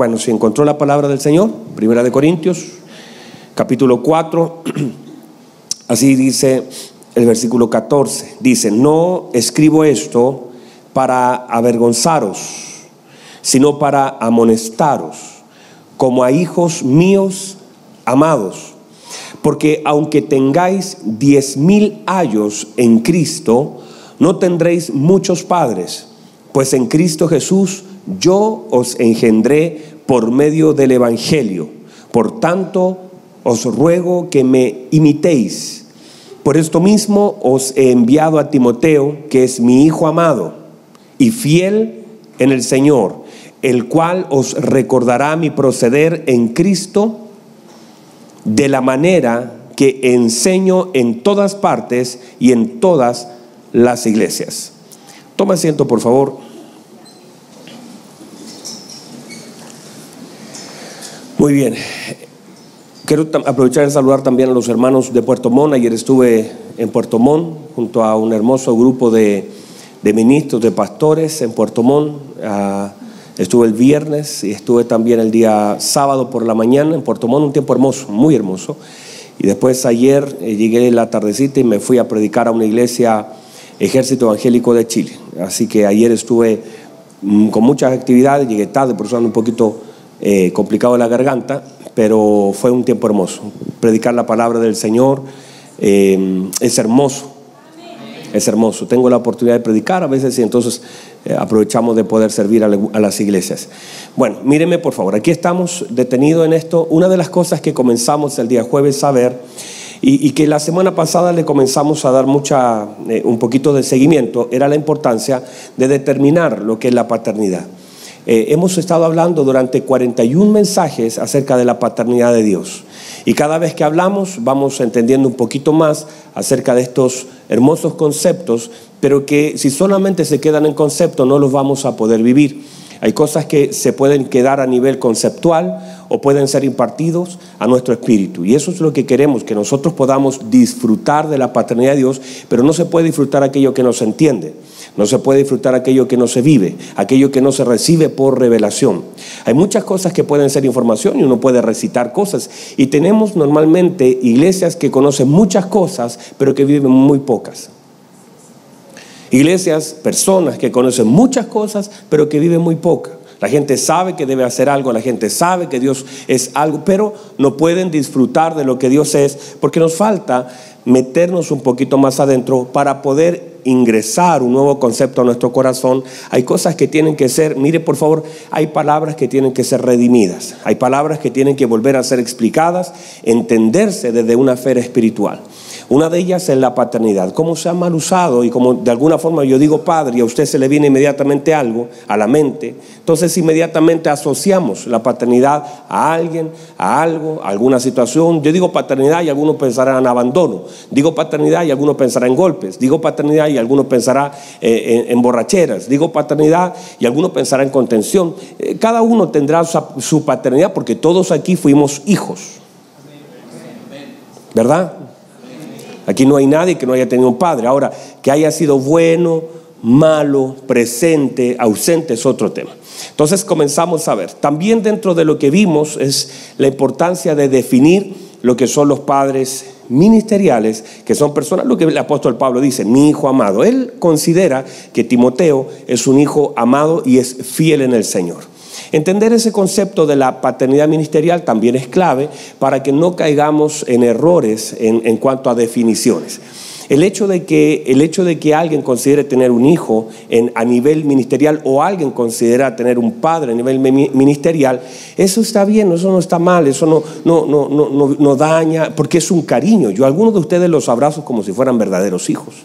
Bueno, si encontró la palabra del Señor, Primera de Corintios, capítulo 4, así dice el versículo 14. Dice, no escribo esto para avergonzaros, sino para amonestaros, como a hijos míos amados. Porque aunque tengáis diez mil años en Cristo, no tendréis muchos padres, pues en Cristo Jesús yo os engendré por medio del Evangelio. Por tanto, os ruego que me imitéis. Por esto mismo os he enviado a Timoteo, que es mi hijo amado y fiel en el Señor, el cual os recordará mi proceder en Cristo de la manera que enseño en todas partes y en todas las iglesias. Toma asiento, por favor. Muy bien. Quiero aprovechar de saludar también a los hermanos de Puerto Montt. Ayer estuve en Puerto Montt junto a un hermoso grupo de, ministros, de pastores en Puerto Montt. Ah, estuve el viernes y estuve también el día sábado por la mañana en Puerto Montt, un tiempo hermoso, muy hermoso. Y después ayer eh, llegué la tardecita y me fui a predicar a una iglesia Ejército Evangélico de Chile. Así que ayer estuve mm, con muchas actividades, llegué tarde, por un poquito eh, complicado la garganta, pero fue un tiempo hermoso. Predicar la palabra del Señor eh, es hermoso. Es hermoso. Tengo la oportunidad de predicar a veces y entonces eh, aprovechamos de poder servir a, las iglesias. Bueno, míreme por favor. Aquí estamos detenidos en esto. Una de las cosas que comenzamos el día jueves a ver y, que la semana pasada le comenzamos a dar mucha, un poquito de seguimiento era la importancia de determinar lo que es la paternidad. Eh, hemos estado hablando durante 41 mensajes acerca de la paternidad de Dios. Y cada vez que hablamos vamos entendiendo un poquito más acerca de estos hermosos conceptos, pero que si solamente se quedan en concepto no los vamos a poder vivir. Hay cosas que se pueden quedar a nivel conceptual o pueden ser impartidos a nuestro espíritu. Y eso es lo que queremos, que nosotros podamos disfrutar de la paternidad de Dios, pero no se puede disfrutar aquello que no se entiende. No se puede disfrutar aquello que no se vive, aquello que no se recibe por revelación. Hay muchas cosas que pueden ser información y uno puede recitar cosas. Y tenemos normalmente iglesias que conocen muchas cosas, pero que viven muy pocas. Iglesias, personas que conocen muchas cosas, pero que viven muy pocas. La gente sabe que debe hacer algo, la gente sabe que Dios es algo, pero no pueden disfrutar de lo que Dios es porque nos falta meternos un poquito más adentro para poder ingresar un nuevo concepto a nuestro corazón, hay cosas que tienen que ser, mire por favor, hay palabras que tienen que ser redimidas, hay palabras que tienen que volver a ser explicadas, entenderse desde una fe espiritual. Una de ellas es la paternidad. Cómo se ha mal usado y como de alguna forma yo digo padre y a usted se le viene inmediatamente algo a la mente, entonces inmediatamente asociamos la paternidad a alguien, a algo, a alguna situación. Yo digo paternidad y algunos pensarán en abandono. Digo paternidad y algunos pensarán en golpes. Digo paternidad y algunos pensarán eh, en, borracheras. Digo paternidad y algunos pensarán en contención. Eh, cada uno tendrá su paternidad porque todos aquí fuimos hijos. ¿Verdad? Aquí no hay nadie que no haya tenido un padre. Ahora, que haya sido bueno, malo, presente, ausente es otro tema. Entonces comenzamos a ver. También dentro de lo que vimos es la importancia de definir lo que son los padres ministeriales, que son personas, lo que el apóstol Pablo dice, mi hijo amado. Él considera que Timoteo es un hijo amado y es fiel en el Señor. Entender ese concepto de la paternidad ministerial también es clave para que no caigamos en errores en, cuanto a definiciones. El hecho, de que, el hecho de que alguien considere tener un hijo en, a nivel ministerial o alguien considera tener un padre a nivel ministerial, eso está bien, eso no está mal, eso no, no, no, no, no daña, porque es un cariño. Yo algunos de ustedes los abrazo como si fueran verdaderos hijos.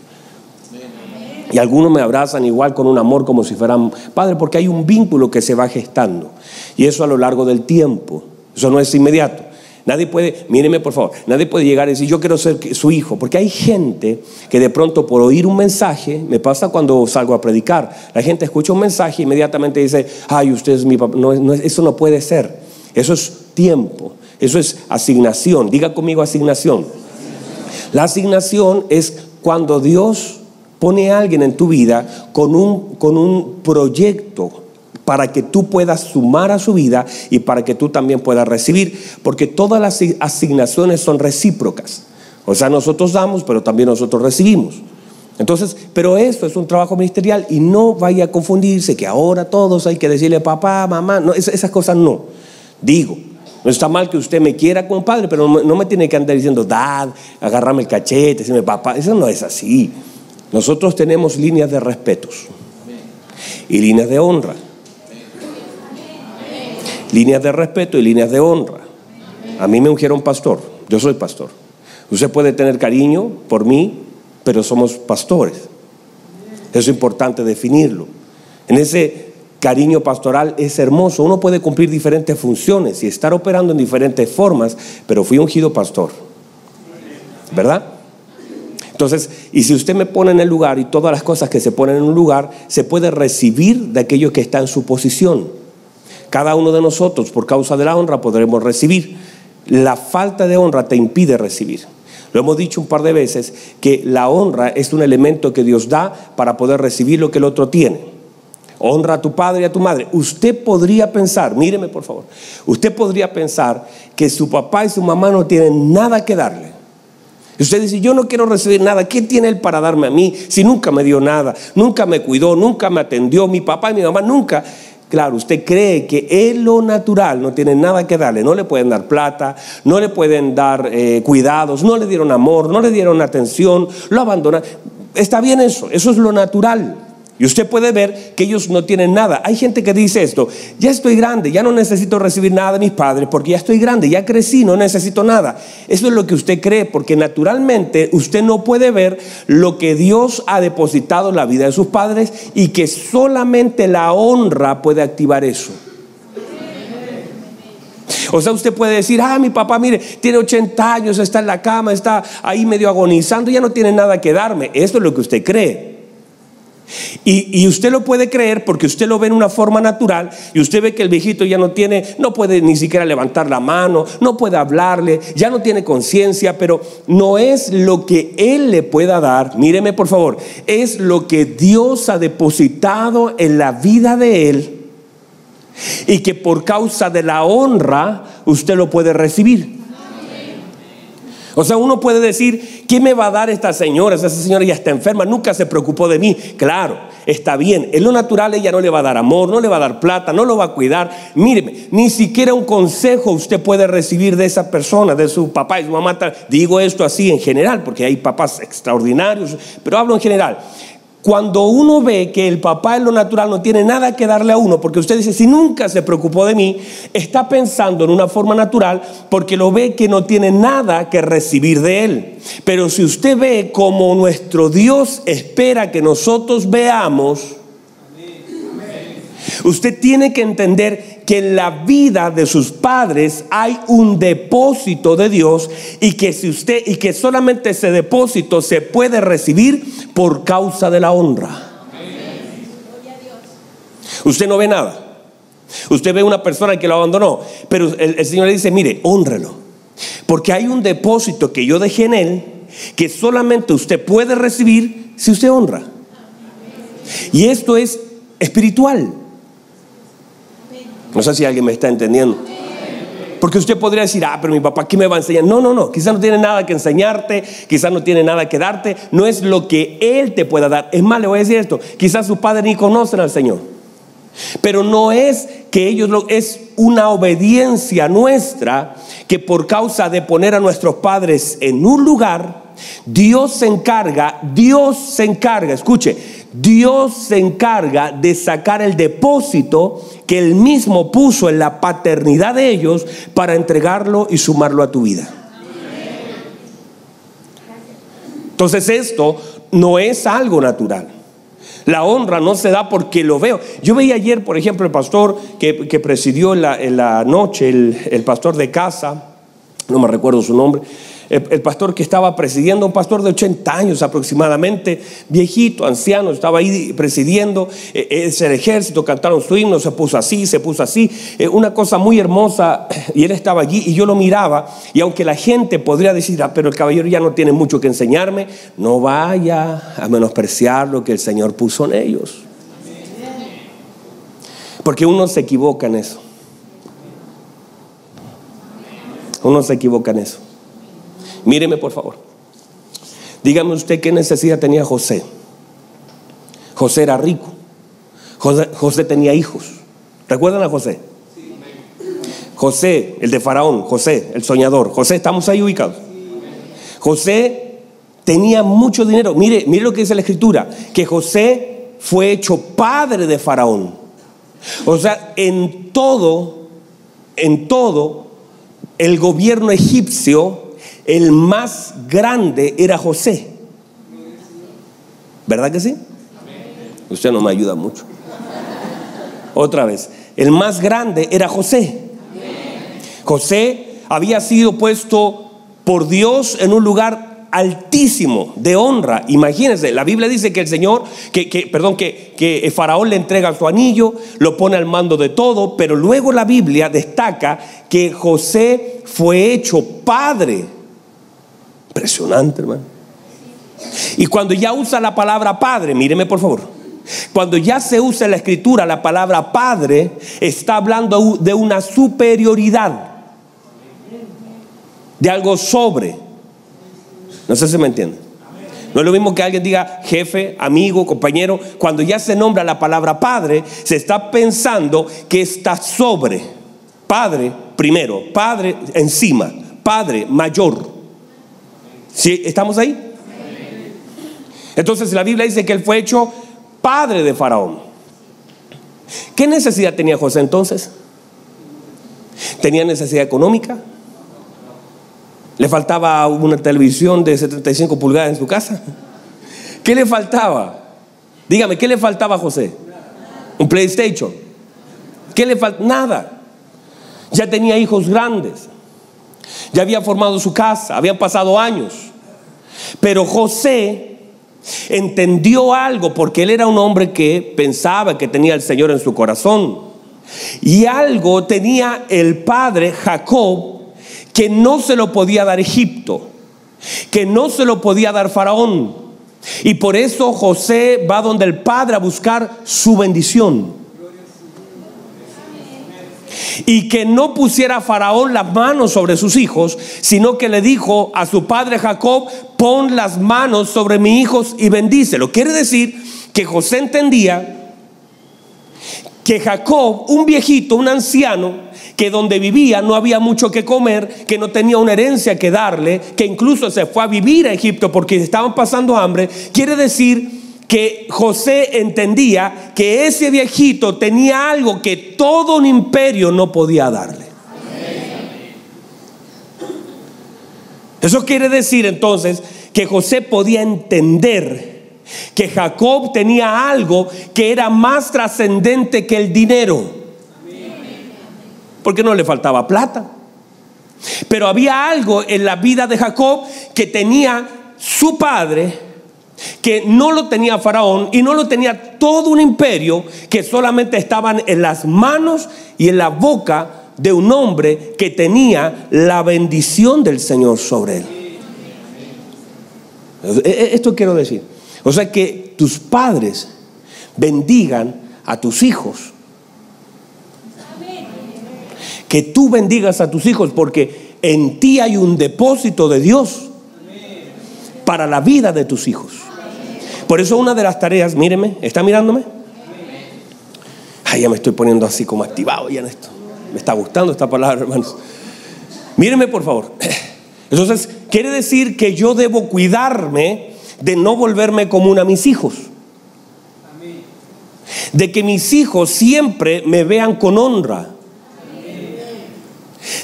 Y algunos me abrazan igual con un amor como si fueran padre, porque hay un vínculo que se va gestando. Y eso a lo largo del tiempo. Eso no es inmediato. Nadie puede, míreme por favor, nadie puede llegar y decir yo quiero ser su hijo, porque hay gente que de pronto por oír un mensaje, me pasa cuando salgo a predicar, la gente escucha un mensaje e inmediatamente dice, ay, usted es mi papá, eso no puede ser, eso es tiempo, eso es asignación, diga conmigo asignación. La asignación es cuando Dios pone a alguien en tu vida con un, con un proyecto para que tú puedas sumar a su vida y para que tú también puedas recibir, porque todas las asignaciones son recíprocas. O sea, nosotros damos, pero también nosotros recibimos. Entonces, pero esto es un trabajo ministerial y no vaya a confundirse que ahora todos hay que decirle papá, mamá, no, esas cosas no. Digo, no está mal que usted me quiera como padre, pero no, me tiene que andar diciendo dad, agarrarme el cachete, decirme papá, eso no es así. Nosotros tenemos líneas de respetos y líneas de honra. Líneas de respeto y líneas de honra. A mí me ungieron pastor, yo soy pastor. Usted puede tener cariño por mí, pero somos pastores. Eso es importante definirlo. En ese cariño pastoral es hermoso. Uno puede cumplir diferentes funciones y estar operando en diferentes formas, pero fui ungido pastor. ¿Verdad? Entonces, y si usted me pone en el lugar y todas las cosas que se ponen en un lugar, se puede recibir de aquello que está en su posición. Cada uno de nosotros, por causa de la honra, podremos recibir. La falta de honra te impide recibir. Lo hemos dicho un par de veces que la honra es un elemento que Dios da para poder recibir lo que el otro tiene. Honra a tu padre y a tu madre. Usted podría pensar, míreme por favor, usted podría pensar que su papá y su mamá no tienen nada que darle. Y usted dice, yo no quiero recibir nada. ¿Qué tiene él para darme a mí si nunca me dio nada? Nunca me cuidó, nunca me atendió. Mi papá y mi mamá nunca. Claro, usted cree que en lo natural no tiene nada que darle, no le pueden dar plata, no le pueden dar eh, cuidados, no le dieron amor, no le dieron atención, lo abandonan. Está bien eso, eso es lo natural. Y usted puede ver que ellos no tienen nada. Hay gente que dice esto, ya estoy grande, ya no necesito recibir nada de mis padres porque ya estoy grande, ya crecí, no necesito nada. Eso es lo que usted cree porque naturalmente usted no puede ver lo que Dios ha depositado en la vida de sus padres y que solamente la honra puede activar eso. O sea, usted puede decir, ah, mi papá, mire, tiene 80 años, está en la cama, está ahí medio agonizando, ya no tiene nada que darme. Esto es lo que usted cree. Y, usted lo puede creer porque usted lo ve en una forma natural y usted ve que el viejito ya no tiene, no puede ni siquiera levantar la mano, no puede hablarle, ya no tiene conciencia, pero no es lo que él le pueda dar, míreme por favor, es lo que Dios ha depositado en la vida de él y que por causa de la honra usted lo puede recibir. O sea, uno puede decir, ¿qué me va a dar esta señora? Esa señora ya está enferma, nunca se preocupó de mí. Claro, está bien. En lo natural ella no le va a dar amor, no le va a dar plata, no lo va a cuidar. Míreme, ni siquiera un consejo usted puede recibir de esa persona, de su papá y su mamá. Digo esto así en general, porque hay papás extraordinarios, pero hablo en general. Cuando uno ve que el papá en lo natural no tiene nada que darle a uno, porque usted dice, si nunca se preocupó de mí, está pensando en una forma natural porque lo ve que no tiene nada que recibir de él. Pero si usted ve como nuestro Dios espera que nosotros veamos, usted tiene que entender que en la vida de sus padres hay un depósito de Dios y que si usted y que solamente ese depósito se puede recibir por causa de la honra. Usted no ve nada. Usted ve una persona que lo abandonó, pero el, el Señor le dice, mire, honrelo. Porque hay un depósito que yo dejé en él que solamente usted puede recibir si usted honra. Y esto es espiritual. No sé si alguien me está entendiendo. Porque usted podría decir, ah, pero mi papá, ¿qué me va a enseñar? No, no, no. Quizás no tiene nada que enseñarte, quizás no tiene nada que darte. No es lo que Él te pueda dar. Es más, le voy a decir esto. Quizás sus padres ni conocen al Señor. Pero no es que ellos lo, es una obediencia nuestra que por causa de poner a nuestros padres en un lugar, Dios se encarga, Dios se encarga, escuche, Dios se encarga de sacar el depósito que Él mismo puso en la paternidad de ellos para entregarlo y sumarlo a tu vida. Entonces esto no es algo natural. La honra no se da porque lo veo. Yo veía ayer, por ejemplo, el pastor que, presidió en la, noche, el pastor de casa, no me recuerdo su nombre, el, pastor que estaba presidiendo, un pastor de 80 años aproximadamente, viejito, anciano, estaba ahí presidiendo, eh, es el ejército, cantaron su himno, se puso así, se puso así, eh, una cosa muy hermosa, y él estaba allí y yo lo miraba, y aunque la gente podría decir, ah, pero el caballero ya no tiene mucho que enseñarme, no vaya a menospreciar lo que el Señor puso en ellos. Porque uno se equivoca en eso. Uno se equivoca en eso. Míreme por favor. Dígame usted qué necesidad tenía José. José era rico. José, tenía hijos. ¿Recuerdan a José? José, el de Faraón, José, el soñador. José, ¿estamos ahí ubicados? José tenía mucho dinero. Mire, mire lo que dice la escritura, que José fue hecho padre de Faraón. O sea, en todo, en todo, el gobierno egipcio, el más grande era José. ¿Verdad que sí? Usted no me ayuda mucho. Otra vez, el más grande era José. José había sido puesto por Dios en un lugar altísimo de honra. Imagínense, la Biblia dice que el Señor, que, perdón, que, que Faraón le entrega su anillo, lo pone al mando de todo, pero luego la Biblia destaca que José fue hecho padre. Impresionante, hermano. Y cuando ya usa la palabra padre, míreme por favor. Cuando ya se usa en la escritura la palabra padre, está hablando de una superioridad, de algo sobre. No sé si me entiende. No es lo mismo que alguien diga jefe, amigo, compañero. Cuando ya se nombra la palabra padre, se está pensando que está sobre. Padre primero, padre encima, padre mayor. ¿Sí? ¿Estamos ahí? Entonces la Biblia dice que él fue hecho padre de Faraón. ¿Qué necesidad tenía José entonces? ¿Tenía necesidad económica? ¿Le faltaba una televisión de 75 pulgadas en su casa? ¿Qué le faltaba? Dígame, ¿qué le faltaba a José? ¿Un PlayStation? ¿Qué le faltaba? Nada. Ya tenía hijos grandes. Ya había formado su casa. Habían pasado años. Pero José entendió algo porque él era un hombre que pensaba que tenía al Señor en su corazón. Y algo tenía el padre Jacob que no se lo podía dar Egipto, que no se lo podía dar Faraón. Y por eso José va donde el padre a buscar su bendición y que no pusiera Faraón las manos sobre sus hijos, sino que le dijo a su padre Jacob, pon las manos sobre mis hijos y bendícelo. Quiere decir que José entendía que Jacob, un viejito, un anciano, que donde vivía no había mucho que comer, que no tenía una herencia que darle, que incluso se fue a vivir a Egipto porque estaban pasando hambre, quiere decir que José entendía que ese viejito tenía algo que todo un imperio no podía darle. Eso quiere decir entonces que José podía entender que Jacob tenía algo que era más trascendente que el dinero. Porque no le faltaba plata. Pero había algo en la vida de Jacob que tenía su padre que no lo tenía Faraón y no lo tenía todo un imperio que solamente estaban en las manos y en la boca de un hombre que tenía la bendición del Señor sobre él. E, e, esto quiero decir. O sea que tus padres bendigan a tus hijos. Que tú bendigas a tus hijos porque en ti hay un depósito de Dios para la vida de tus hijos. Por eso una de las tareas, míreme, ¿está mirándome? Ay, ya me estoy poniendo así como activado ya en esto. Me está gustando esta palabra, hermanos. Míreme, por favor. Entonces, quiere decir que yo debo cuidarme de no volverme común a mis hijos. De que mis hijos siempre me vean con honra.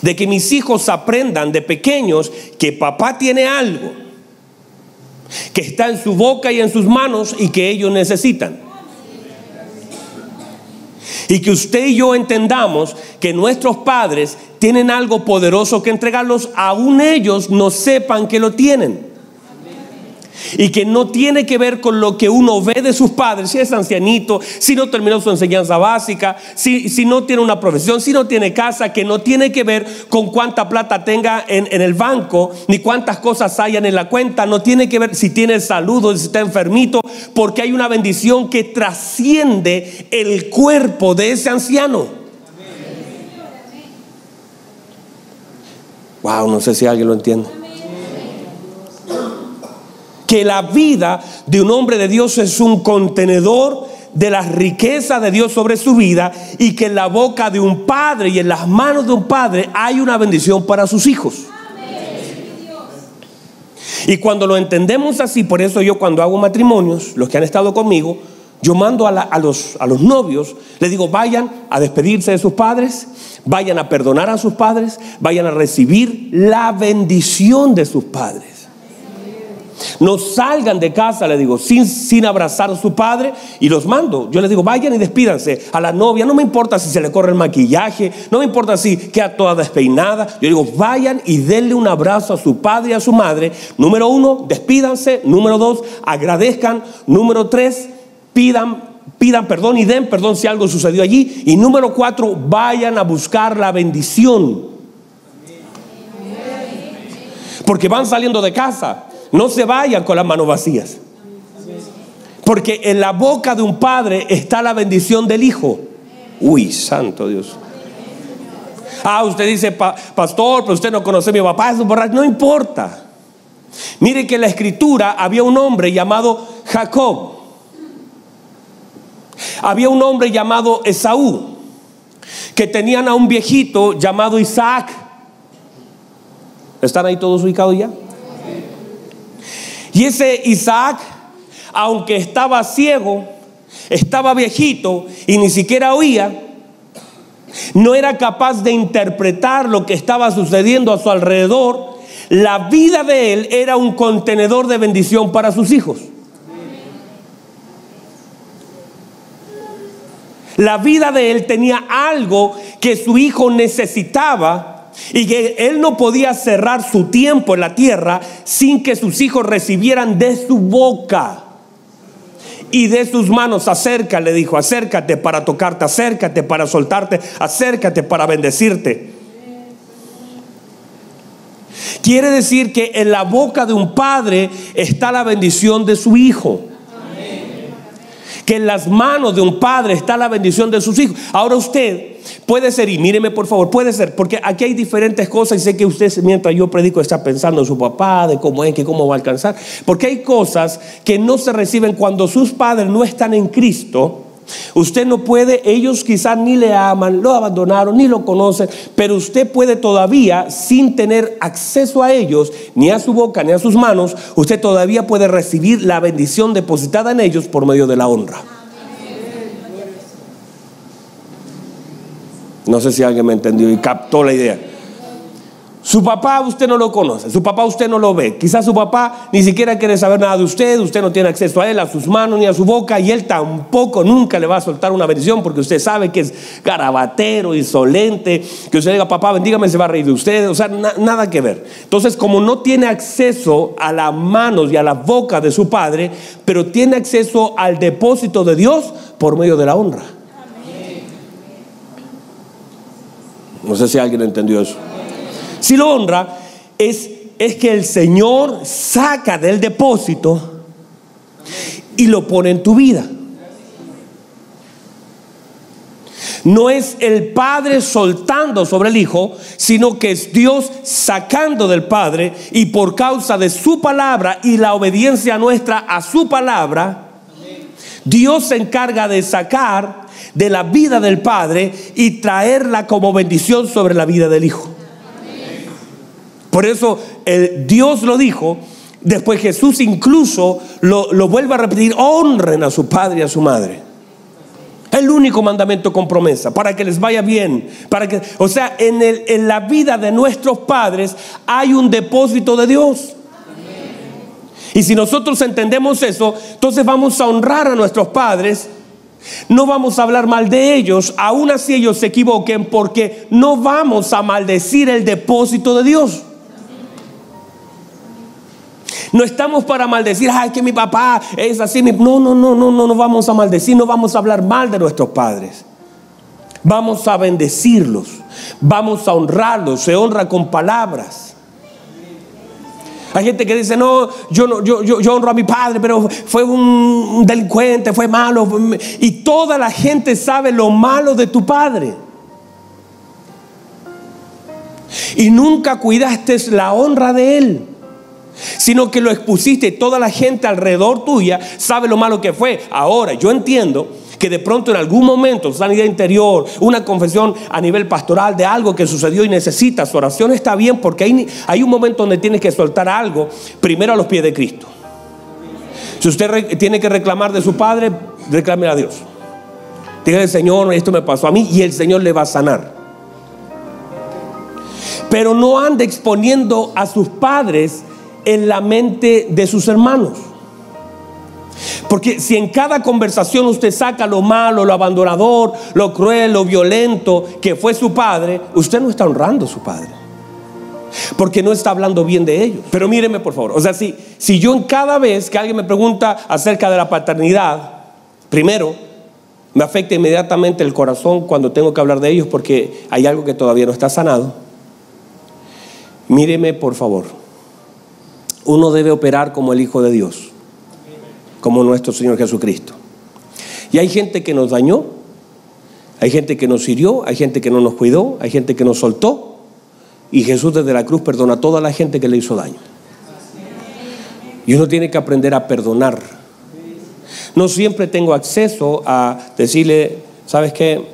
De que mis hijos aprendan de pequeños que papá tiene algo que está en su boca y en sus manos y que ellos necesitan. Y que usted y yo entendamos que nuestros padres tienen algo poderoso que entregarlos, aún ellos no sepan que lo tienen. Y que no tiene que ver con lo que uno ve de sus padres, si es ancianito, si no terminó su enseñanza básica, si, si no tiene una profesión, si no tiene casa, que no tiene que ver con cuánta plata tenga en, en el banco, ni cuántas cosas hayan en la cuenta, no tiene que ver si tiene salud o si está enfermito, porque hay una bendición que trasciende el cuerpo de ese anciano. Wow, no sé si alguien lo entiende que la vida de un hombre de Dios es un contenedor de la riqueza de Dios sobre su vida y que en la boca de un padre y en las manos de un padre hay una bendición para sus hijos. Y cuando lo entendemos así, por eso yo cuando hago matrimonios, los que han estado conmigo, yo mando a, los, a los novios, les digo, vayan a despedirse de sus padres, vayan a perdonar a sus padres, vayan a recibir la bendición de sus padres. No salgan de casa, le digo, sin, sin abrazar a su padre y los mando. Yo les digo, vayan y despídanse a la novia. No me importa si se le corre el maquillaje, no me importa si queda toda despeinada. Yo digo, vayan y denle un abrazo a su padre y a su madre. Número uno, despídanse. Número dos, agradezcan. Número tres, pidan pidan perdón y den perdón si algo sucedió allí. Y número cuatro, vayan a buscar la bendición. Porque van saliendo de casa. No se vayan con las manos vacías. Porque en la boca de un padre está la bendición del hijo. Uy, santo Dios. Ah, usted dice, pastor, pero usted no conoce a mi papá, No importa. Mire que en la escritura había un hombre llamado Jacob. Había un hombre llamado Esaú. Que tenían a un viejito llamado Isaac. ¿Están ahí todos ubicados ya? Y ese Isaac, aunque estaba ciego, estaba viejito y ni siquiera oía, no era capaz de interpretar lo que estaba sucediendo a su alrededor. La vida de él era un contenedor de bendición para sus hijos. La vida de él tenía algo que su hijo necesitaba y que él no podía cerrar su tiempo en la tierra sin que sus hijos recibieran de su boca y de sus manos. Acerca, le dijo, acércate para tocarte, acércate para soltarte, acércate para bendecirte. Quiere decir que en la boca de un padre está la bendición de su hijo que en las manos de un padre está la bendición de sus hijos. Ahora usted puede ser, y míreme por favor, puede ser, porque aquí hay diferentes cosas y sé que usted mientras yo predico está pensando en su papá, de cómo es, que cómo va a alcanzar, porque hay cosas que no se reciben cuando sus padres no están en Cristo Usted no puede, ellos quizás ni le aman, lo abandonaron, ni lo conocen, pero usted puede todavía, sin tener acceso a ellos, ni a su boca, ni a sus manos, usted todavía puede recibir la bendición depositada en ellos por medio de la honra. No sé si alguien me entendió y captó la idea. Su papá usted no lo conoce, su papá usted no lo ve. Quizás su papá ni siquiera quiere saber nada de usted, usted no tiene acceso a él, a sus manos ni a su boca y él tampoco nunca le va a soltar una bendición porque usted sabe que es garabatero, insolente, que usted diga, papá, bendígame, se va a reír de usted, o sea, nada que ver. Entonces, como no tiene acceso a las manos y a la boca de su padre, pero tiene acceso al depósito de Dios por medio de la honra. No sé si alguien entendió eso. Si lo honra, es, es que el Señor saca del depósito y lo pone en tu vida. No es el Padre soltando sobre el Hijo, sino que es Dios sacando del Padre y por causa de su palabra y la obediencia nuestra a su palabra, Dios se encarga de sacar de la vida del Padre y traerla como bendición sobre la vida del Hijo. Por eso Dios lo dijo. Después Jesús incluso lo, lo vuelve a repetir, honren a su padre y a su madre. El único mandamiento con promesa, para que les vaya bien. Para que, o sea, en, el, en la vida de nuestros padres hay un depósito de Dios. Y si nosotros entendemos eso, entonces vamos a honrar a nuestros padres. No vamos a hablar mal de ellos, aun así ellos se equivoquen, porque no vamos a maldecir el depósito de Dios. No estamos para maldecir, ay, que mi papá es así. No, no, no, no, no, no vamos a maldecir, no vamos a hablar mal de nuestros padres. Vamos a bendecirlos, vamos a honrarlos, se honra con palabras. Hay gente que dice, no, yo, no yo, yo, honro a mi padre, pero fue un delincuente, fue malo. Y toda la gente sabe lo malo de tu padre. Y nunca cuidaste la honra de él sino que lo expusiste. Toda la gente alrededor tuya sabe lo malo que fue. Ahora, yo entiendo que de pronto en algún momento, sanidad interior, una confesión a nivel pastoral de algo que sucedió y necesitas, oración está bien porque hay, hay un momento donde tienes que soltar algo primero a los pies de Cristo. Si usted tiene que reclamar de su padre, reclame a Dios. Dígale, Señor, esto me pasó a mí y el Señor le va a sanar. Pero no ande exponiendo a sus padres en la mente de sus hermanos. Porque si en cada conversación usted saca lo malo, lo abandonador, lo cruel, lo violento que fue su padre, usted no está honrando a su padre. Porque no está hablando bien de ellos. Pero míreme por favor. O sea, si, si yo en cada vez que alguien me pregunta acerca de la paternidad, primero, me afecta inmediatamente el corazón cuando tengo que hablar de ellos porque hay algo que todavía no está sanado. Míreme por favor. Uno debe operar como el Hijo de Dios como nuestro Señor Jesucristo. Y hay gente que nos dañó, hay gente que nos hirió, hay gente que no nos cuidó, hay gente que nos soltó. Y Jesús desde la cruz perdona a toda la gente que le hizo daño. Y uno tiene que aprender a perdonar. No siempre tengo acceso a decirle, ¿sabes qué?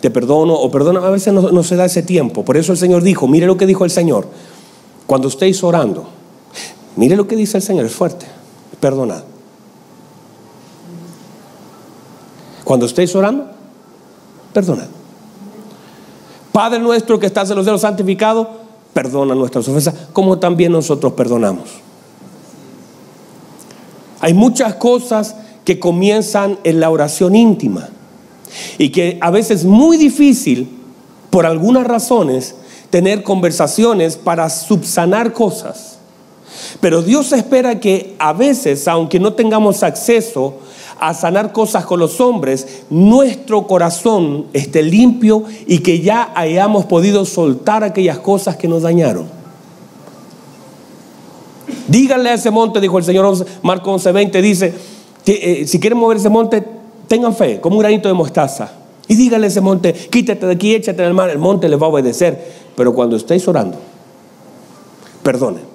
Te perdono o perdona. A veces no, no se da ese tiempo. Por eso el Señor dijo, mire lo que dijo el Señor. Cuando estéis orando, mire lo que dice el Señor, es fuerte. Perdonad. Cuando estéis orando, perdonad. Padre nuestro que estás en los cielos santificado, perdona nuestras ofensas, como también nosotros perdonamos. Hay muchas cosas que comienzan en la oración íntima y que a veces es muy difícil, por algunas razones, tener conversaciones para subsanar cosas. Pero Dios espera que a veces, aunque no tengamos acceso a sanar cosas con los hombres, nuestro corazón esté limpio y que ya hayamos podido soltar aquellas cosas que nos dañaron. Díganle a ese monte, dijo el Señor Marco 11:20, dice, eh, si quieren mover ese monte, tengan fe, como un granito de mostaza. Y díganle a ese monte, quítate de aquí, échate en el mar, el monte les va a obedecer. Pero cuando estéis orando, perdone.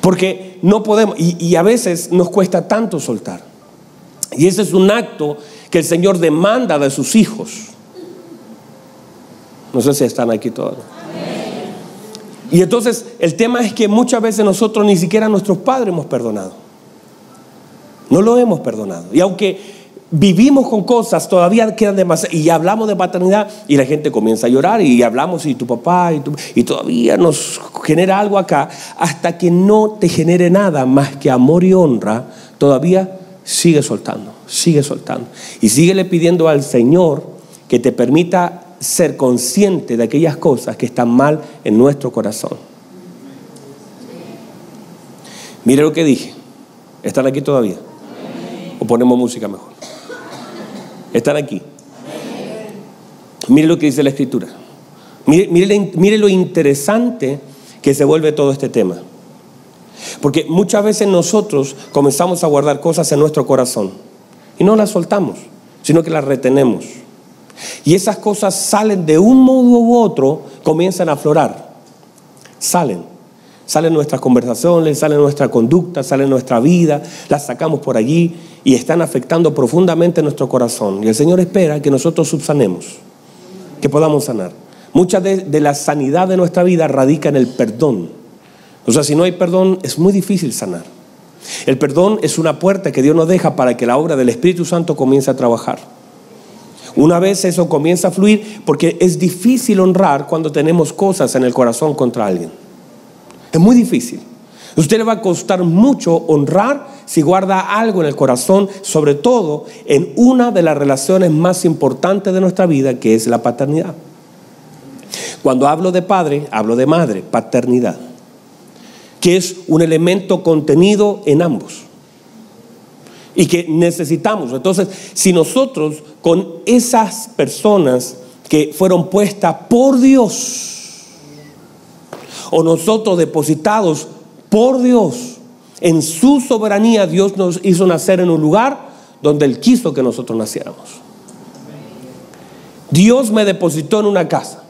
Porque no podemos, y, a veces nos cuesta tanto soltar. Y ese es un acto que el Señor demanda de sus hijos. No sé si están aquí todos. Y entonces el tema es que muchas veces nosotros ni siquiera a nuestros padres hemos perdonado. No lo hemos perdonado. Y aunque vivimos con cosas, todavía quedan demasiado. Y hablamos de paternidad y la gente comienza a llorar y hablamos y tu papá y, y todavía nos genera algo acá. Hasta que no te genere nada más que amor y honra, todavía sigue soltando, sigue soltando. Y síguele pidiendo al Señor que te permita ser consciente de aquellas cosas que están mal en nuestro corazón. Mire lo que dije. ¿Están aquí todavía? ¿O ponemos música mejor? Están aquí. Mire lo que dice la escritura. Mire, lo interesante que se vuelve todo este tema. Porque muchas veces nosotros comenzamos a guardar cosas en nuestro corazón y no las soltamos, sino que las retenemos. Y esas cosas salen de un modo u otro, comienzan a aflorar. Salen. Salen nuestras conversaciones, salen nuestra conducta, salen nuestra vida, las sacamos por allí y están afectando profundamente nuestro corazón. Y el Señor espera que nosotros subsanemos, que podamos sanar. Mucha de, la sanidad de nuestra vida radica en el perdón. O sea, si no hay perdón, es muy difícil sanar. El perdón es una puerta que Dios nos deja para que la obra del Espíritu Santo comience a trabajar. Una vez eso comienza a fluir, porque es difícil honrar cuando tenemos cosas en el corazón contra alguien. Es muy difícil. Usted le va a costar mucho honrar si guarda algo en el corazón, sobre todo en una de las relaciones más importantes de nuestra vida, que es la paternidad. Cuando hablo de padre, hablo de madre, paternidad. que es un elemento contenido en ambos y que necesitamos. Entonces, si nosotros con esas personas que fueron puestas por Dios, o nosotros depositados por Dios, en su soberanía Dios nos hizo nacer en un lugar donde Él quiso que nosotros naciéramos. Dios me depositó en una casa.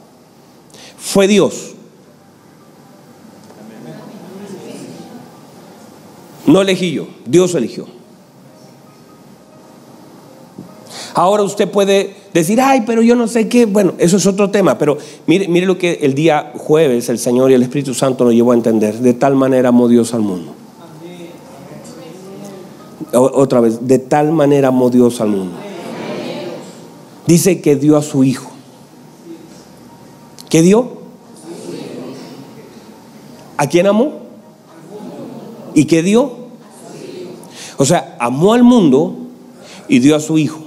Fue Dios. No elegí yo, Dios eligió. Ahora usted puede decir, ay, pero yo no sé qué. Bueno, eso es otro tema, pero mire, mire lo que el día jueves el Señor y el Espíritu Santo nos llevó a entender. De tal manera amó Dios al mundo. Otra vez, de tal manera amó Dios al mundo. Dice que dio a su Hijo. ¿Qué dio? ¿A quién amó? ¿Y qué dio? O sea, amó al mundo y dio a su Hijo.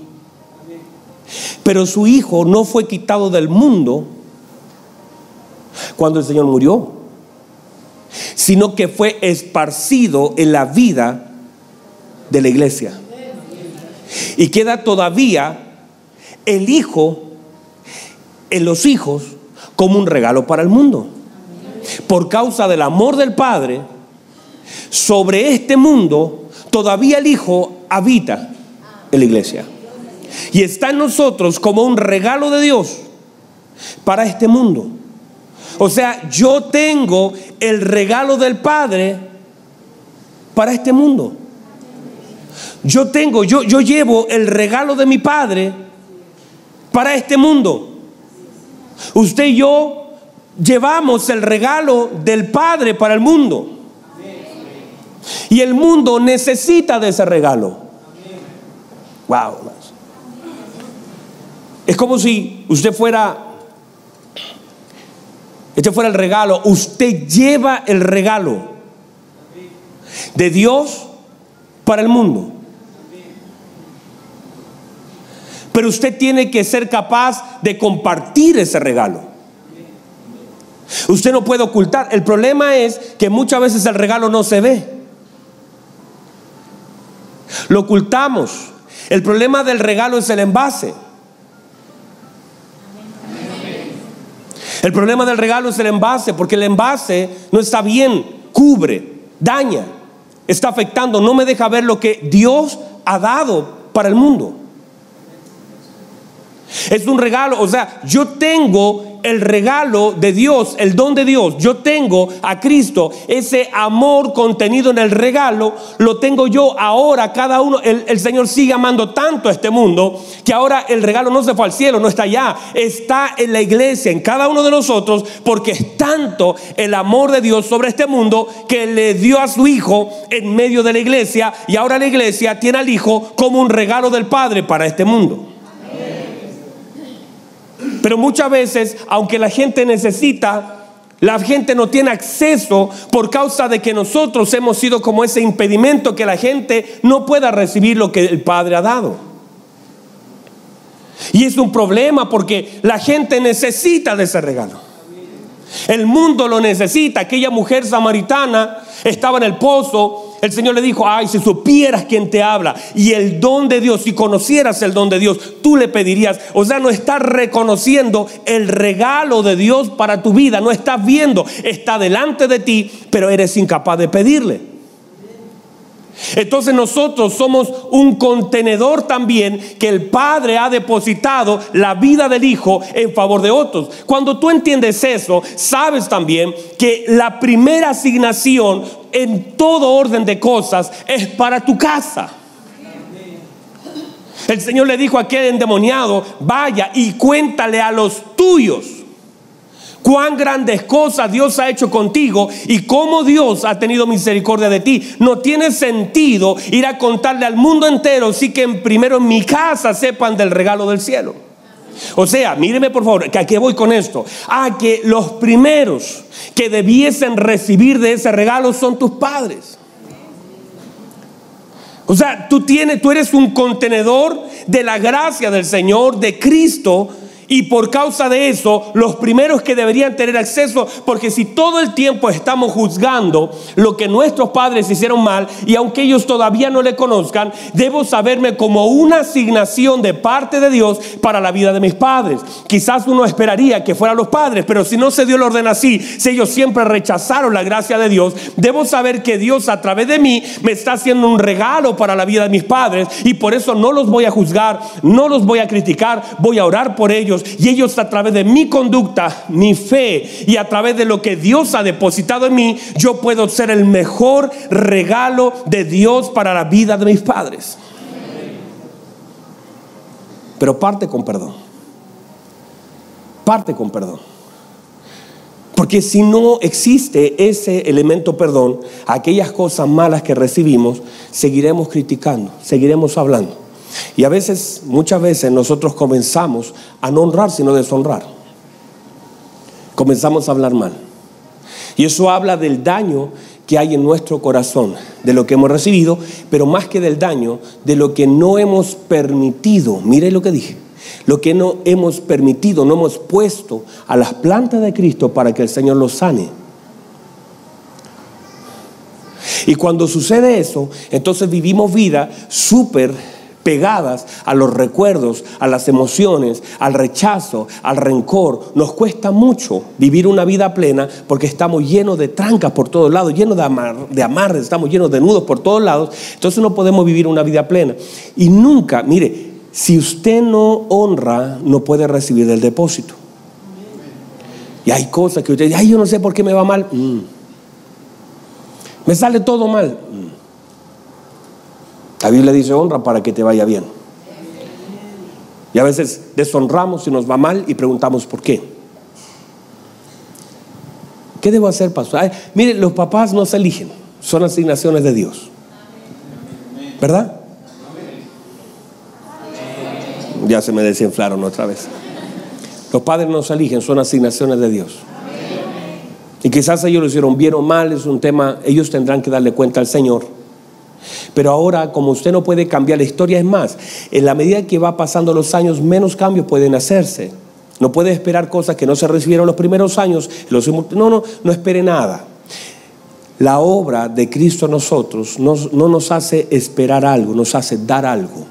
Pero su Hijo no fue quitado del mundo cuando el Señor murió, sino que fue esparcido en la vida de la iglesia. Y queda todavía el Hijo en los hijos como un regalo para el mundo. Por causa del amor del Padre, sobre este mundo, todavía el Hijo habita en la iglesia. Y está en nosotros como un regalo de Dios para este mundo. O sea, yo tengo el regalo del Padre para este mundo. Yo tengo, yo, yo llevo el regalo de mi Padre para este mundo. Usted y yo llevamos el regalo del Padre para el mundo. Y el mundo necesita de ese regalo. Wow. Es como si usted fuera, este fuera el regalo, usted lleva el regalo de Dios para el mundo. Pero usted tiene que ser capaz de compartir ese regalo. Usted no puede ocultar. El problema es que muchas veces el regalo no se ve. Lo ocultamos. El problema del regalo es el envase. El problema del regalo es el envase, porque el envase no está bien, cubre, daña, está afectando, no me deja ver lo que Dios ha dado para el mundo. Es un regalo, o sea, yo tengo el regalo de Dios, el don de Dios. Yo tengo a Cristo, ese amor contenido en el regalo, lo tengo yo ahora, cada uno. El, Señor sigue amando tanto a este mundo que ahora el regalo no se fue al cielo, no está allá, está en la iglesia, en cada uno de nosotros, porque es tanto el amor de Dios sobre este mundo que le dio a su Hijo en medio de la iglesia y ahora la iglesia tiene al Hijo como un regalo del Padre para este mundo. Pero muchas veces, aunque la gente necesita, la gente no tiene acceso por causa de que nosotros hemos sido como ese impedimento que la gente no pueda recibir lo que el Padre ha dado. Y es un problema porque la gente necesita de ese regalo. El mundo lo necesita. Aquella mujer samaritana estaba en el pozo el Señor le dijo, ay, si supieras quién te habla y el don de Dios, si conocieras el don de Dios, tú le pedirías. O sea, no estás reconociendo el regalo de Dios para tu vida, no estás viendo, está delante de ti, pero eres incapaz de pedirle. Entonces nosotros somos un contenedor también que el Padre ha depositado la vida del Hijo en favor de otros. Cuando tú entiendes eso, sabes también que la primera asignación en todo orden de cosas es para tu casa. El Señor le dijo a aquel endemoniado, vaya y cuéntale a los tuyos cuán grandes cosas Dios ha hecho contigo y cómo Dios ha tenido misericordia de ti. No tiene sentido ir a contarle al mundo entero, sí que primero en mi casa sepan del regalo del cielo. O sea, míreme por favor, que aquí voy con esto. A que los primeros que debiesen recibir de ese regalo son tus padres. O sea, tú tienes, tú eres un contenedor de la gracia del Señor, de Cristo, Y por causa de eso, los primeros que deberían tener acceso, porque si todo el tiempo estamos juzgando lo que nuestros padres hicieron mal, y aunque ellos todavía no le conozcan, debo saberme como una asignación de parte de Dios para la vida de mis padres. Quizás uno esperaría que fueran los padres, pero si no se dio el orden así, si ellos siempre rechazaron la gracia de Dios, debo saber que Dios a través de mí me está haciendo un regalo para la vida de mis padres, y por eso no los voy a juzgar, no los voy a criticar, voy a orar por ellos y ellos a través de mi conducta, mi fe y a través de lo que Dios ha depositado en mí, yo puedo ser el mejor regalo de Dios para la vida de mis padres. Pero parte con perdón. Parte con perdón. Porque si no existe ese elemento perdón, aquellas cosas malas que recibimos, seguiremos criticando, seguiremos hablando. Y a veces, muchas veces nosotros comenzamos a no honrar sino deshonrar. Comenzamos a hablar mal. Y eso habla del daño que hay en nuestro corazón, de lo que hemos recibido, pero más que del daño, de lo que no hemos permitido. Mire lo que dije. Lo que no hemos permitido, no hemos puesto a las plantas de Cristo para que el Señor los sane. Y cuando sucede eso, entonces vivimos vida súper pegadas a los recuerdos, a las emociones, al rechazo, al rencor. Nos cuesta mucho vivir una vida plena porque estamos llenos de trancas por todos lados, llenos de, amar, de amarres, estamos llenos de nudos por todos lados. Entonces no podemos vivir una vida plena. Y nunca, mire, si usted no honra, no puede recibir el depósito. Y hay cosas que usted dice, ay, yo no sé por qué me va mal. Mm. Me sale todo mal. Mm. La Biblia dice honra para que te vaya bien. Y a veces deshonramos y nos va mal y preguntamos por qué. ¿Qué debo hacer, pastor? mire, los papás no se eligen, son asignaciones de Dios. ¿Verdad? Ya se me desinflaron otra vez. Los padres no se eligen, son asignaciones de Dios. Y quizás ellos lo hicieron bien o mal, es un tema, ellos tendrán que darle cuenta al Señor. Pero ahora, como usted no puede cambiar la historia, es más, en la medida que va pasando los años, menos cambios pueden hacerse. No puede esperar cosas que no se recibieron los primeros años. No, no, no espere nada. La obra de Cristo a nosotros no, no nos hace esperar algo, nos hace dar algo.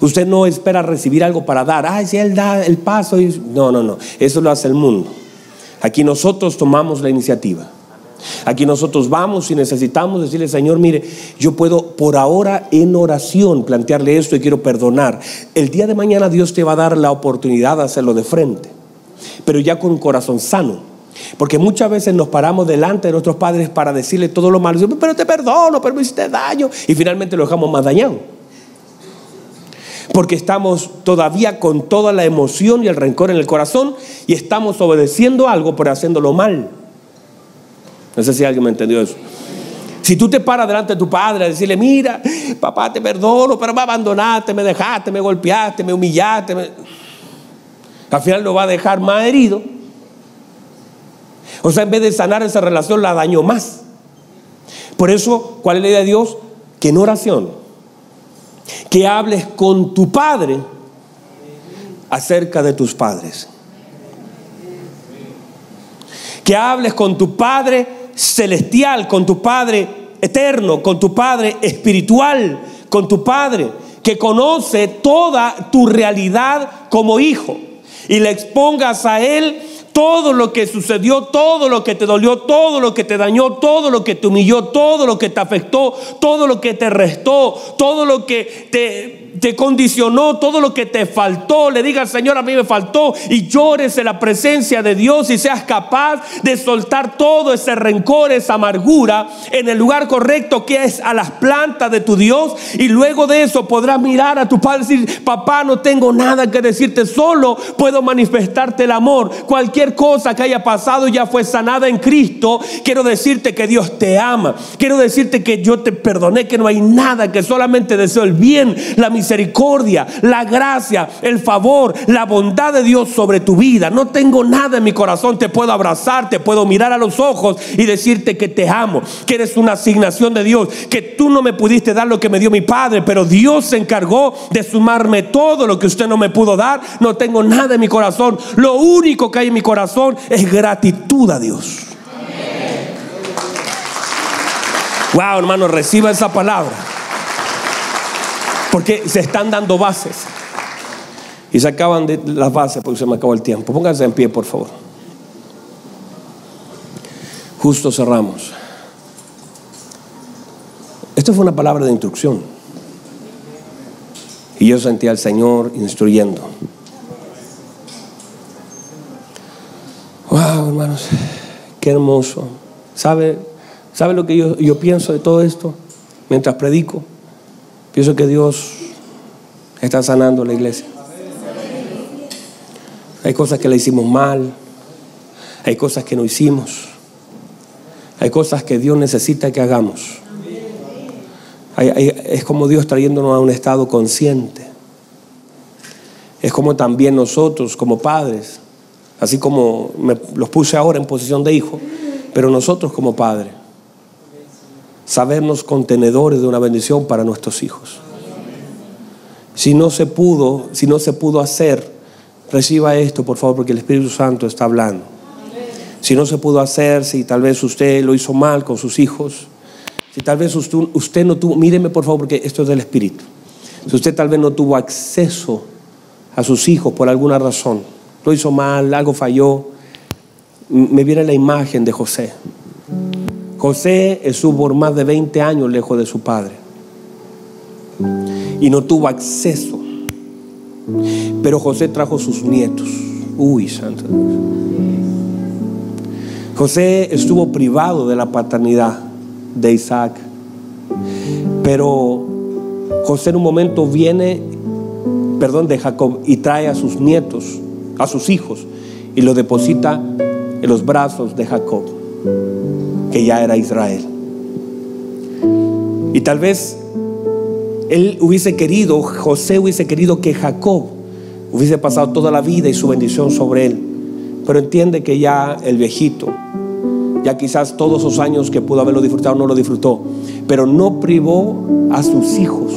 Usted no espera recibir algo para dar. Ay, si Él da el paso. Y... No, no, no. Eso lo hace el mundo. Aquí nosotros tomamos la iniciativa. Aquí nosotros vamos y necesitamos decirle, Señor, mire, yo puedo por ahora en oración plantearle esto y quiero perdonar. El día de mañana Dios te va a dar la oportunidad de hacerlo de frente, pero ya con un corazón sano. Porque muchas veces nos paramos delante de nuestros padres para decirle todo lo malo. Pero te perdono, pero me hiciste daño. Y finalmente lo dejamos más dañado. Porque estamos todavía con toda la emoción y el rencor en el corazón y estamos obedeciendo algo pero haciéndolo mal. No sé si alguien me entendió eso. Si tú te paras delante de tu padre a decirle, mira, papá, te perdono, pero me abandonaste, me dejaste, me golpeaste, me humillaste, al final lo va a dejar más herido. O sea, en vez de sanar esa relación, la dañó más. Por eso, ¿cuál es la idea de Dios? Que en oración, que hables con tu padre acerca de tus padres. Que hables con tu padre celestial, con tu Padre eterno, con tu Padre espiritual, con tu Padre que conoce toda tu realidad como hijo. Y le expongas a Él todo lo que sucedió, todo lo que te dolió, todo lo que te dañó, todo lo que te humilló, todo lo que te afectó, todo lo que te restó, todo lo que te te condicionó, todo lo que te faltó, le diga al Señor, a mí me faltó, y llores en la presencia de Dios y seas capaz de soltar todo ese rencor, esa amargura en el lugar correcto que es a las plantas de tu Dios. Y luego de eso podrás mirar a tu padre y decir, papá, no tengo nada que decirte, solo puedo manifestarte el amor. Cualquier cosa que haya pasado ya fue sanada en Cristo. Quiero decirte que Dios te ama. Quiero decirte que yo te perdoné, que no hay nada, que solamente deseo el bien, la misericordia misericordia, la gracia, el favor, la bondad de Dios sobre tu vida. No tengo nada en mi corazón. Te puedo abrazar, te puedo mirar a los ojos y decirte que te amo, que eres una asignación de Dios, que tú no me pudiste dar lo que me dio mi Padre, pero Dios se encargó de sumarme todo lo que usted no me pudo dar. No tengo nada en mi corazón. Lo único que hay en mi corazón es gratitud a Dios. Wow, hermano, reciba esa palabra. Porque se están dando bases. Y se acaban de las bases porque se me acabó el tiempo. Pónganse en pie, por favor. Justo cerramos. Esto fue una palabra de instrucción. Y yo sentí al Señor instruyendo. Wow, hermanos, qué hermoso. ¿Sabe, ¿sabe lo que yo, yo pienso de todo esto mientras predico? Pienso que Dios está sanando la iglesia. Hay cosas que le hicimos mal, hay cosas que no hicimos, hay cosas que Dios necesita que hagamos. es como Dios trayéndonos a un estado consciente. Es como también nosotros como padres, así como me los puse ahora en posición de hijo, pero nosotros como padres, sabernos contenedores de una bendición para nuestros hijos. Si no se pudo, si no se pudo hacer, reciba esto, por favor, porque el Espíritu Santo está hablando. Si no se pudo hacer, si tal vez usted lo hizo mal con sus hijos, si tal vez usted, usted no tuvo, míreme por favor, porque esto es del Espíritu. Si usted tal vez no tuvo acceso a sus hijos por alguna razón, lo hizo mal, algo falló, me viene la imagen de José. José estuvo por más de 20 años lejos de su padre y no tuvo acceso. Pero José trajo sus nietos. Uy, santo. José estuvo privado de la paternidad de Isaac. Pero José en un momento viene, perdón, de Jacob y trae a sus nietos, a sus hijos, y lo deposita en los brazos de Jacob, que ya era Israel. Y tal vez él hubiese querido, José hubiese querido que Jacob hubiese pasado toda la vida y su bendición sobre él. Pero entiende que ya el viejito, ya quizás todos esos años que pudo haberlo disfrutado no lo disfrutó, pero no privó a sus hijos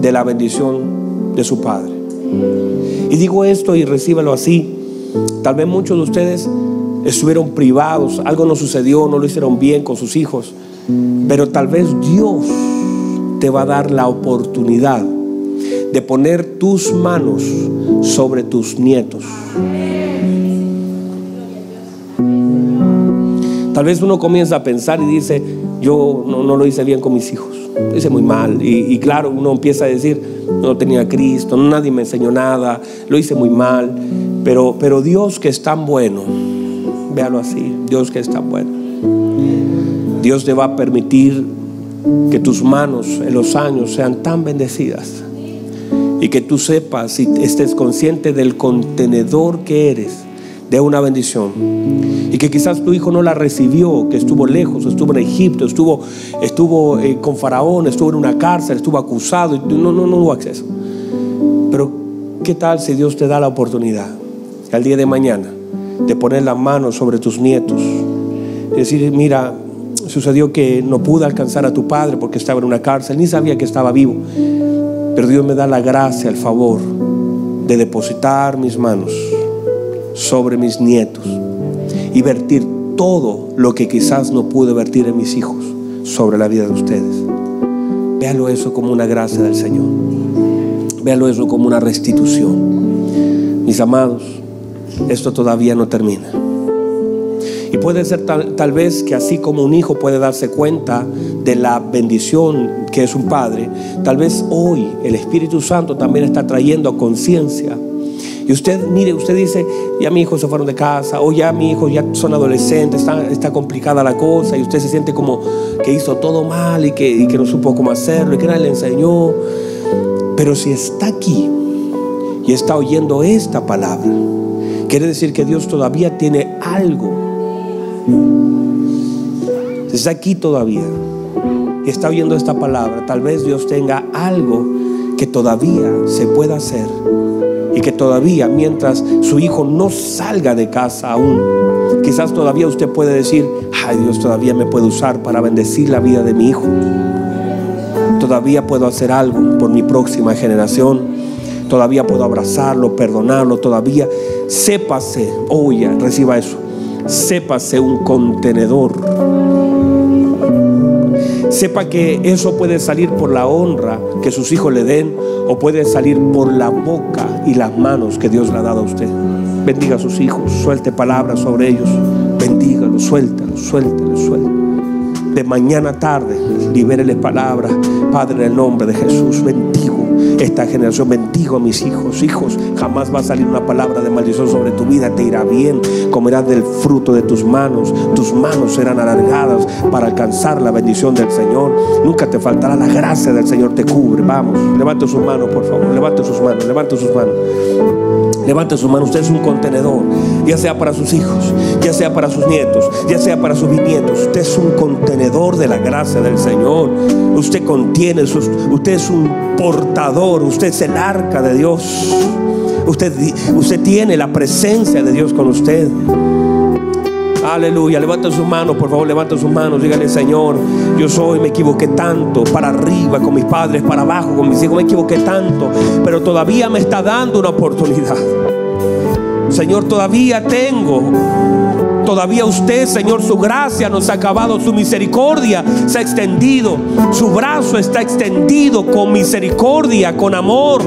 de la bendición de su padre. Y digo esto y recíbelo así. Tal vez muchos de ustedes estuvieron privados, algo no sucedió, no lo hicieron bien con sus hijos, pero tal vez Dios te va a dar la oportunidad de poner tus manos sobre tus nietos. Tal vez uno comienza a pensar y dice, yo no, lo hice bien con mis hijos, lo hice muy mal. Y, claro, uno empieza a decir, no tenía Cristo, nadie me enseñó nada, lo hice muy mal. Pero, pero Dios que es tan bueno, véalo así, Dios que es tan bueno. Dios te va a permitir que tus manos en los años sean tan bendecidas y que tú sepas y estés consciente del contenedor que eres de una bendición y que quizás tu hijo no la recibió, que estuvo lejos, estuvo en Egipto, estuvo, estuvo eh, con Faraón, estuvo en una cárcel, estuvo acusado y no, no, no hubo acceso. Pero ¿qué tal si Dios te da la oportunidad al día de mañana de poner la mano sobre tus nietos? y decir, mira, sucedió que no pude alcanzar a tu padre porque estaba en una cárcel, ni sabía que estaba vivo. Pero Dios me da la gracia, el favor de depositar mis manos sobre mis nietos y vertir todo lo que quizás no pude vertir en mis hijos sobre la vida de ustedes. Véalo eso como una gracia del Señor. Véalo eso como una restitución. Mis amados, esto todavía no termina. Y puede ser tal, vez que así como un hijo puede darse cuenta de la bendición que es un padre, tal vez hoy el Espíritu Santo también está trayendo conciencia. Y usted, mire, usted dice, ya mi hijo se fueron de casa, o ya mi hijo ya son adolescentes, está, está complicada la cosa, y usted se siente como que hizo todo mal y que, y que no supo cómo hacerlo, y que nadie le enseñó. Pero si está aquí y está oyendo esta palabra, quiere decir que Dios todavía tiene algo está aquí todavía y está oyendo esta palabra, tal vez Dios tenga algo que todavía se pueda hacer y que todavía mientras su hijo no salga de casa aún, quizás todavía usted puede decir, ay Dios todavía me puede usar para bendecir la vida de mi hijo. Todavía puedo hacer algo por mi próxima generación. Todavía puedo abrazarlo, perdonarlo. Todavía sépase, oye, reciba eso. Sépase un contenedor. Sepa que eso puede salir por la honra que sus hijos le den o puede salir por la boca y las manos que Dios le ha dado a usted. Bendiga a sus hijos, suelte palabras sobre ellos. Bendígalos, suéltalos, suéltalos, suéltalos. De mañana a tarde, libéreles palabras. Padre, en el nombre de Jesús, bendigo esta generación, bendigo a mis hijos. Hijos, jamás va a salir una palabra de maldición sobre tu vida. Te irá bien, comerás del fruto de tus manos. Tus manos serán alargadas para alcanzar la bendición del Señor. Nunca te faltará la gracia del Señor, te cubre. Vamos, levante sus manos, por favor. Levante sus manos, levante sus manos. Levante su mano, usted es un contenedor, ya sea para sus hijos, ya sea para sus nietos, ya sea para sus bisnietos. Usted es un contenedor de la gracia del Señor. Usted contiene, sus, usted es un portador, usted es el arca de Dios. Usted, usted tiene la presencia de Dios con usted. Aleluya, levanta sus manos, por favor, levanta sus manos, dígale, Señor, yo soy, me equivoqué tanto, para arriba con mis padres, para abajo con mis hijos, me equivoqué tanto, pero todavía me está dando una oportunidad. Señor, todavía tengo todavía usted, Señor, su gracia nos ha acabado, su misericordia se ha extendido, su brazo está extendido con misericordia, con amor.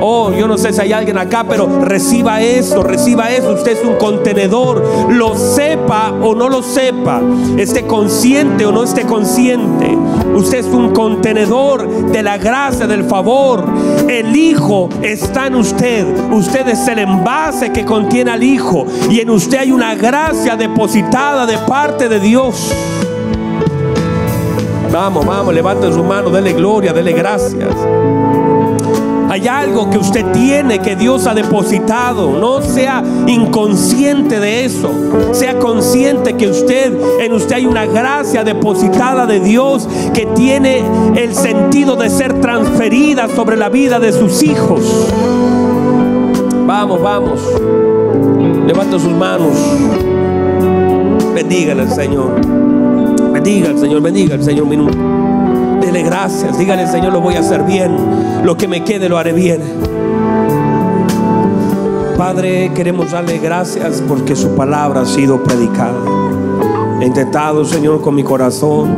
Oh, yo no sé si hay alguien acá, pero reciba eso, reciba eso. Usted es un contenedor, lo sepa o no lo sepa, esté consciente o no esté consciente. Usted es un contenedor de la gracia, del favor. El Hijo está en usted. Usted es el envase que contiene al Hijo. Y en usted hay una gracia depositada de parte de Dios. Vamos, vamos, levante su mano, dele gloria, dele gracias. Hay algo que usted tiene que Dios ha depositado. No sea inconsciente de eso. Sea consciente que usted, en usted hay una gracia depositada de Dios que tiene el sentido de ser transferida sobre la vida de sus hijos. Vamos, vamos. Levanta sus manos. Bendígale al Señor. Bendiga al Señor, bendiga al Señor. Dele gracias. Dígale, Señor, lo voy a hacer bien. Lo que me quede lo haré bien. Padre, queremos darle gracias porque su palabra ha sido predicada. He intentado, Señor, con mi corazón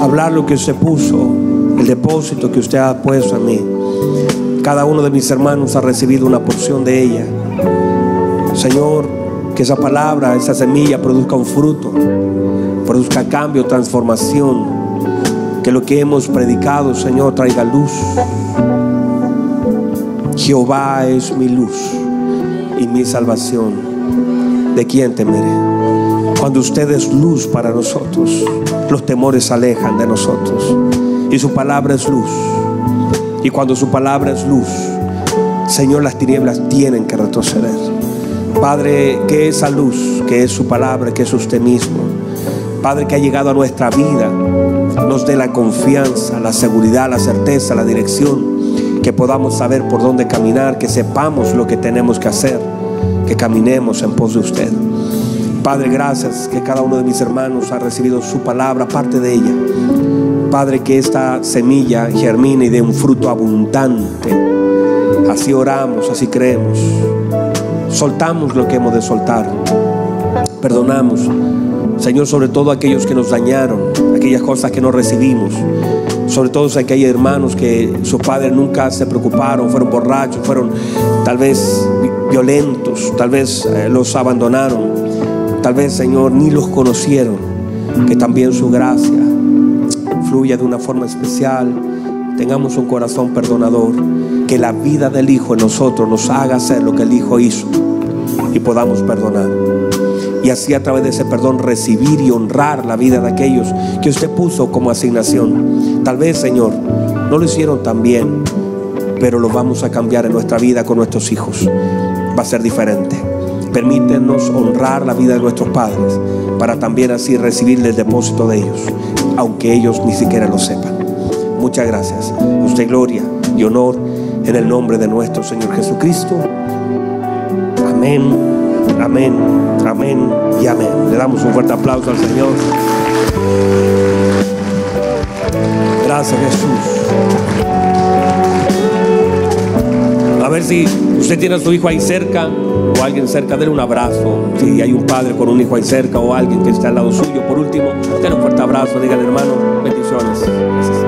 hablar lo que usted puso, el depósito que usted ha puesto en mí. Cada uno de mis hermanos ha recibido una porción de ella. Señor, que esa palabra, esa semilla produzca un fruto, produzca cambio, transformación que lo que hemos predicado, Señor, traiga luz. Jehová es mi luz y mi salvación. ¿De quién temeré? Cuando usted es luz para nosotros, los temores alejan de nosotros. Y su palabra es luz. Y cuando su palabra es luz, Señor, las tinieblas tienen que retroceder. Padre, que esa luz, que es su palabra, que es usted mismo, Padre, que ha llegado a nuestra vida, nos dé la confianza, la seguridad, la certeza, la dirección, que podamos saber por dónde caminar, que sepamos lo que tenemos que hacer, que caminemos en pos de usted. Padre, gracias que cada uno de mis hermanos ha recibido su palabra, parte de ella. Padre, que esta semilla germine y dé un fruto abundante. Así oramos, así creemos. Soltamos lo que hemos de soltar. Perdonamos Señor, sobre todo aquellos que nos dañaron, aquellas cosas que no recibimos. Sobre todo aquellos hermanos que sus padres nunca se preocuparon, fueron borrachos, fueron tal vez violentos, tal vez eh, los abandonaron, tal vez, Señor, ni los conocieron. Que también su gracia fluya de una forma especial. Tengamos un corazón perdonador. Que la vida del Hijo en nosotros nos haga hacer lo que el Hijo hizo y podamos perdonar y así a través de ese perdón recibir y honrar la vida de aquellos que usted puso como asignación. Tal vez, Señor, no lo hicieron tan bien, pero lo vamos a cambiar en nuestra vida con nuestros hijos. Va a ser diferente. Permítenos honrar la vida de nuestros padres para también así recibir el depósito de ellos, aunque ellos ni siquiera lo sepan. Muchas gracias. usted gloria y honor en el nombre de nuestro Señor Jesucristo. Amén, amén, amén y amén. Le damos un fuerte aplauso al Señor. Gracias Jesús. A ver si usted tiene a su hijo ahí cerca o alguien cerca, déle un abrazo. Si hay un padre con un hijo ahí cerca o alguien que está al lado suyo, por último, denle un fuerte abrazo, dígale hermano, bendiciones.